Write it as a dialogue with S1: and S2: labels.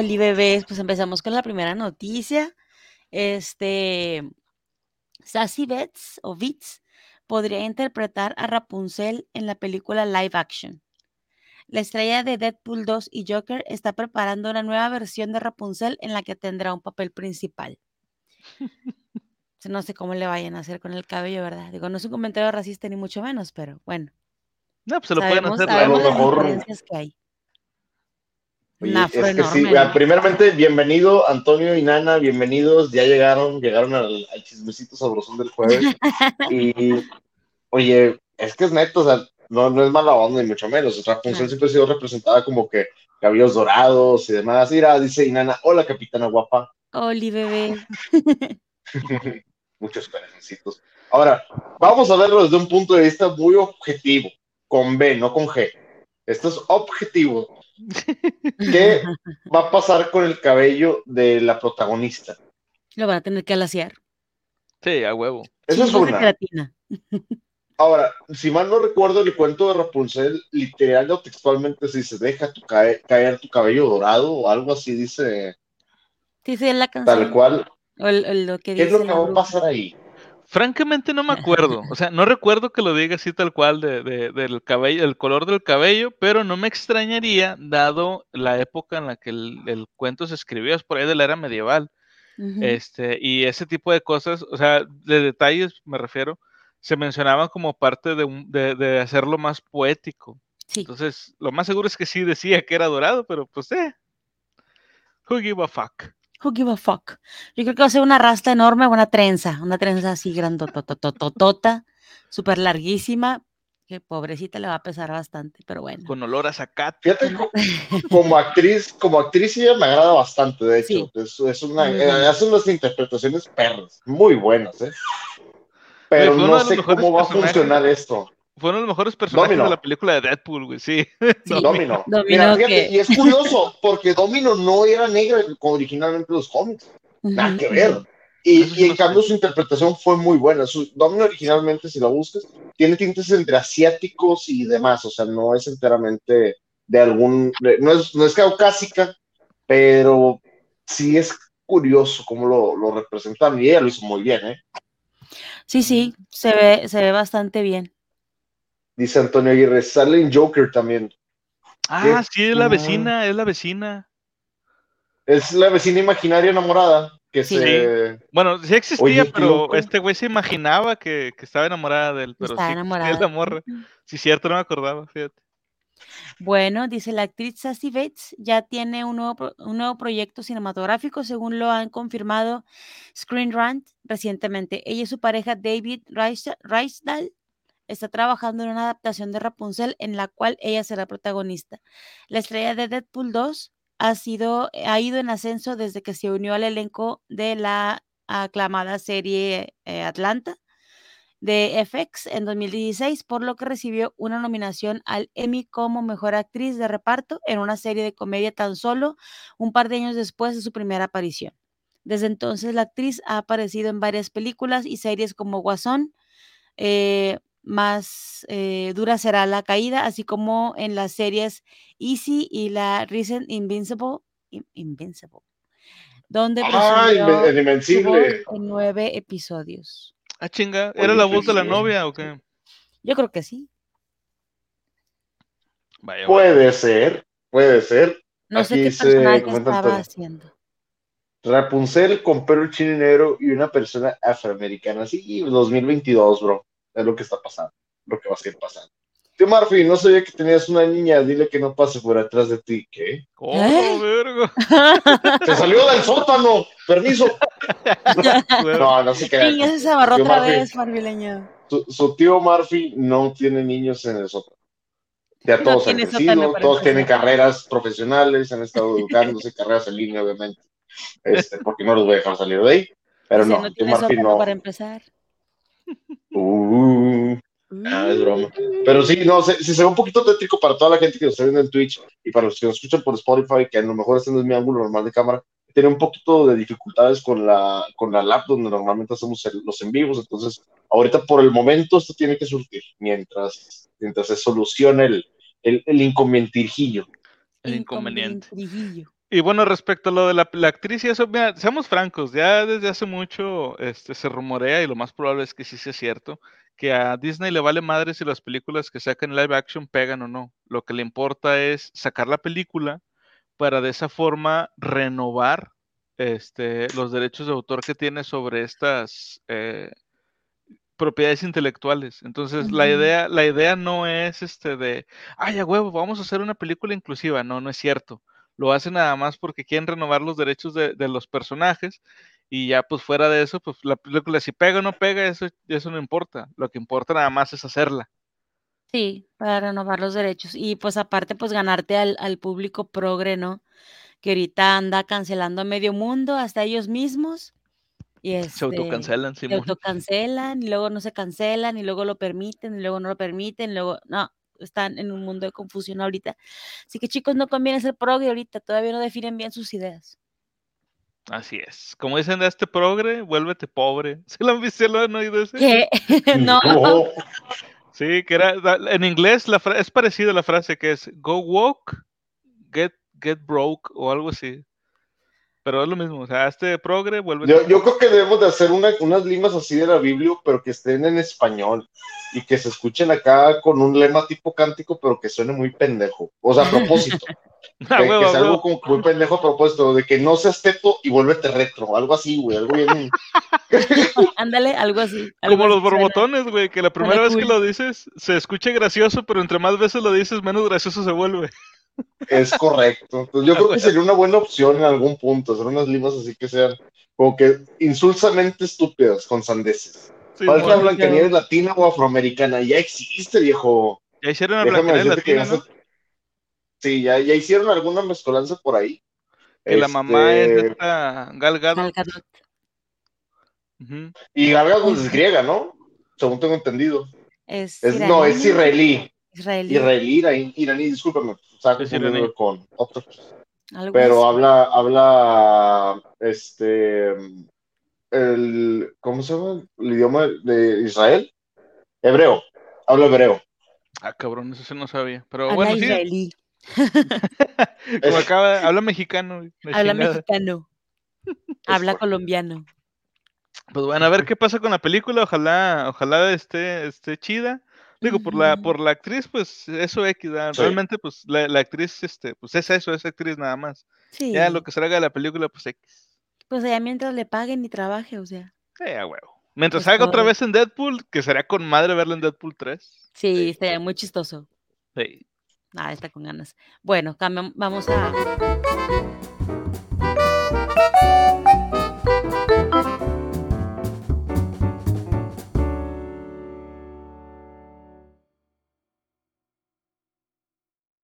S1: Oli bebés, pues empezamos con la primera noticia. Este, Sassy Betts o Vitz podría interpretar a Rapunzel en la película live action. La estrella de Deadpool 2 y Joker está preparando una nueva versión de Rapunzel en la que tendrá un papel principal. No sé cómo le vayan a hacer con el cabello, ¿verdad? Digo, no es un comentario racista ni mucho menos, pero bueno.
S2: No, pues se lo pueden hacer.
S1: Diferencias que hay.
S3: Es que sí, primeramente, bienvenido Antonio y Nana, bienvenidos, ya llegaron, llegaron al, chismecito sabrosón del jueves. y, oye, es que es neto, o sea, no, no es mala onda ni mucho menos, o sea, siempre ha sido representada como que cabellos dorados y demás. Mira, dice Inana, hola capitana guapa.
S1: Oli, bebé.
S3: Muchos corazoncitos. Ahora, vamos a verlo desde un punto de vista muy objetivo, con B, no con G. Esto es objetivo. ¿Qué va a pasar con el cabello de la protagonista?
S1: Lo van a tener que alaciar.
S2: Sí, a huevo.
S3: Eso es una. Ahora, si mal no recuerdo, el cuento de Rapunzel, literal o textualmente, si se deja tu caer, tu cabello dorado o algo así, dice.
S1: Dice la canción.
S3: Tal cual.
S1: lo que
S3: ¿Qué es lo que va a pasar ahí?
S2: Francamente no me acuerdo, o sea, no recuerdo que lo diga así tal cual de, del cabello, el color del cabello, pero no me extrañaría dado la época en la que el, cuento se escribió, es por ahí de la era medieval, este, y ese tipo de cosas, o sea, de detalles me refiero, se mencionaban como parte de, de, hacerlo más poético. Entonces, lo más seguro es que sí decía que era dorado, pero pues eh. Who give a fuck?
S1: Who give a fuck? Yo creo que va a ser una rasta enorme, una trenza, una trenza así grandotototota, súper larguísima, que pobrecita le va a pesar bastante, pero bueno.
S2: Con olor a zacate.
S3: Fíjate, como, actriz, como actriz ella me agrada bastante, de hecho. Es, una, eh, hace unas interpretaciones perras, muy buenas, ¿eh? Pero no sé cómo va a funcionar esto.
S2: Fue uno de los mejores personajes de la película de Deadpool, güey, sí.
S3: Domino. Mira, fíjate, y es curioso, porque Domino no era negra como originalmente los cómics. Nada que ver. Y, y, en cambio su interpretación fue muy buena. Su, Domino originalmente, si la buscas, tiene tintes entre asiáticos y demás, o sea, no es enteramente de algún, no, es, no es caucásica, pero sí es curioso cómo lo, lo representaron y ella lo hizo muy bien, ¿eh?
S1: Sí, sí, se ve, se ve bastante bien.
S3: Dice Antonio Aguirre, sale en Joker también.
S2: Ah, sí, es la vecina, es la vecina.
S3: Es la vecina imaginaria enamorada. Que sí. se...
S2: Bueno, sí existía, pero este güey se imaginaba que, estaba enamorada de él. Pero
S1: Estaba
S2: sí,
S1: enamorada.
S2: Es la morra. Sí, cierto, no me acordaba, fíjate.
S1: Bueno, dice la actriz Sassy Bates, ya tiene un nuevo, un nuevo proyecto cinematográfico, según lo han confirmado Screen Rant recientemente. Ella y su pareja David Reisdal está trabajando en una adaptación de Rapunzel en la cual ella será protagonista. La estrella de Deadpool 2 ha, sido, ha ido en ascenso desde que se unió al elenco de la aclamada serie eh, Atlanta de FX en 2016, por lo que recibió una nominación al Emmy como Mejor Actriz de Reparto en una serie de comedia tan solo un par de años después de su primera aparición. Desde entonces, la actriz ha aparecido en varias películas y series como Guasón, eh, más eh, dura será la caída, así como en las series Easy y la Recent Invincible, Invincible donde
S3: ah, en
S1: nueve episodios.
S2: Ah, chinga, ¿era la voz de la novia o qué?
S1: Yo creo que sí.
S3: puede ser, puede ser.
S1: No sé qué personaje estaba haciendo.
S3: Rapunzel con pelo chininero y una persona afroamericana. Sí, 2022, bro. Es lo que está pasando, lo que va a seguir pasando. Tío Murphy, no sabía que tenías una niña, dile que no pase por atrás de ti. ¿Qué?
S2: ¿Cómo, ¿Eh? verga?
S3: Se salió del sótano, permiso. no, no sé qué.
S1: se agarró otra vez, marfileño.
S3: Su, tío Murphy no tiene niños en el sótano. Ya todos han crecido, todos tienen carreras profesionales, han estado educándose, carreras en línea, obviamente. Este, porque no los voy a dejar salir de ahí. Pero no,
S1: no tío Murphy no. Para empezar.
S3: Uh, Ah, es broma. Pero sí, no, si se, ve un poquito tétrico para toda la gente que nos está viendo en Twitch y para los que nos escuchan por Spotify, que a lo mejor este no es mi ángulo normal de cámara, tiene un poquito de dificultades con la, con la lap donde normalmente hacemos los en vivos. Entonces, ahorita por el momento esto tiene que surgir mientras, mientras se solucione el, el, el inconvenientirjillo.
S2: El inconveniente. Y bueno, respecto a lo de la, actriz y eso, mira, seamos francos, ya desde hace mucho este, se rumorea, y lo más probable es que sí sea cierto, que a Disney le vale madre si las películas que sacan live action pegan o no. Lo que le importa es sacar la película para de esa forma renovar este, los derechos de autor que tiene sobre estas eh, propiedades intelectuales. Entonces, la idea, la idea no es este de, ay, a huevo, vamos a hacer una película inclusiva. No, no es cierto. Lo hacen nada más porque quieren renovar los derechos de, los personajes y ya pues fuera de eso, pues la película si pega o no pega, eso, eso no importa. Lo que importa nada más es hacerla.
S1: Sí, para renovar los derechos. Y pues aparte, pues ganarte al, al público progre, ¿no? Que ahorita anda cancelando a medio mundo, hasta ellos mismos. Y
S2: se este, autocancelan,
S1: Se autocancelan y luego no se cancelan y luego lo permiten y luego no lo permiten, luego no, están en un mundo de confusión ahorita. Así que chicos, no conviene ser progre ahorita, todavía no definen bien sus ideas.
S2: Así es. Como dicen de este progre, vuélvete pobre. ¿Se lo han visto? ¿Lo han oído ese?
S1: ¿Qué? no.
S2: Sí, que era, en inglés la es parecido a la frase que es go walk, get, get broke o algo así. Pero es lo mismo, o sea, este progre vuelve.
S3: Yo, yo creo que debemos de hacer unas limas así de la Biblia, pero que estén en español y que se escuchen acá con un lema tipo cántico, pero que suene muy pendejo. O sea, a propósito. Ah, que, sea algo como muy pendejo a propósito, de que no seas teto y vuélvete retro, algo así, güey, algo bien.
S1: Ándale, algo así.
S2: como los borbotones, güey, que la primera vez que lo dices se escucha gracioso, pero entre más veces lo dices, menos gracioso se vuelve.
S3: Es correcto. Entonces, yo creo que sería una buena opción en algún punto, hacer unas limas así que sean como que insulsamente estúpidas con sandeces. Sí, la Blancanieves latina o afroamericana? Ya existe, viejo.
S2: Ya hicieron la Blancanieves latina, ¿no?
S3: Sí, ya, ya hicieron alguna mezcolanza por ahí.
S2: Que la mamá es este, esta Galgado.
S3: Y Galgado es griega, ¿no? Según tengo entendido.
S1: Es,
S3: no, es israelí.
S1: Israelí.
S3: Israelí, iraní, discúlpame, con otro. Pero habla, habla, este, el, ¿cómo se llama? El idioma de Israel. Hebreo, habla hebreo.
S2: Ah, cabrón, eso sí no sabía. Pero bueno, israelí. Como acaba, habla mexicano.
S1: Habla mexicano. habla colombiano.
S2: Pues bueno, a ver qué pasa con la película. Ojalá, ojalá esté, esté chida. Digo, por la, por la actriz, pues eso X, realmente, pues la, la, actriz, este, pues es eso, es actriz nada más. Sí. Ya lo que se haga de la película, pues X.
S1: Pues allá mientras le paguen y trabaje, o sea.
S2: Sí, a huevo. Mientras salga otra vez en Deadpool, que sería con madre verlo en Deadpool 3.
S1: Sí, estaría muy chistoso.
S2: Sí.
S1: Ah, está con ganas. Bueno, vamos a.